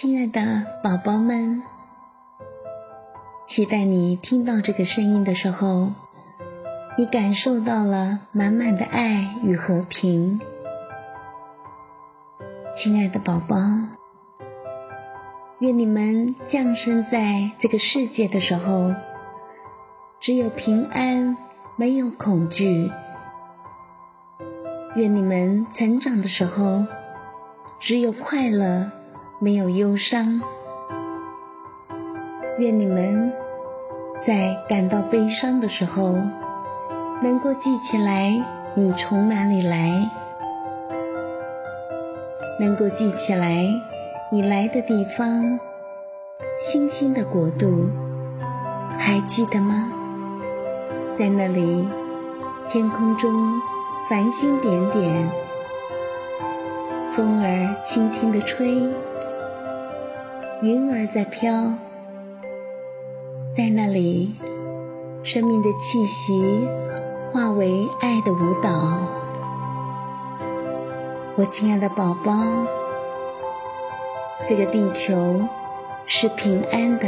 亲爱的宝宝们，期待你听到这个声音的时候，你感受到了满满的爱与和平。亲爱的宝宝，愿你们降生在这个世界的时候，只有平安，没有恐惧。愿你们成长的时候，只有快乐。没有忧伤，愿你们在感到悲伤的时候，能够记起来你从哪里来，能够记起来你来的地方，星星的国度，还记得吗？在那里，天空中繁星点点，风儿轻轻地吹。云儿在飘，在那里，生命的气息化为爱的舞蹈。我亲爱的宝宝，这个地球是平安的，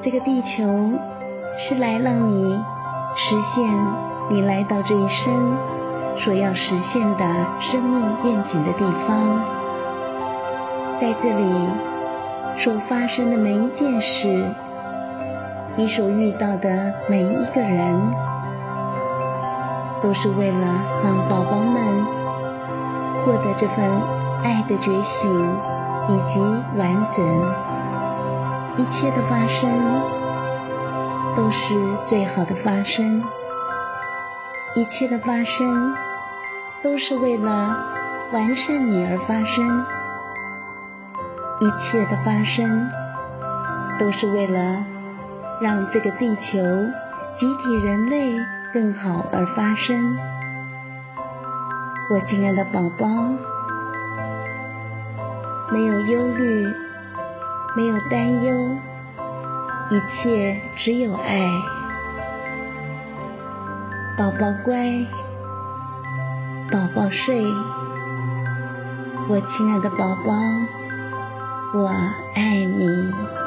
这个地球是来让你实现你来到这一生所要实现的生命愿景的地方。在这里所发生的每一件事，你所遇到的每一个人，都是为了让宝宝们获得这份爱的觉醒以及完整。一切的发生都是最好的发生，一切的发生都是为了完善你而发生。一切的发生，都是为了让这个地球集体人类更好而发生。我亲爱的宝宝，没有忧虑，没有担忧，一切只有爱。宝宝乖，宝宝睡，我亲爱的宝宝。我爱你。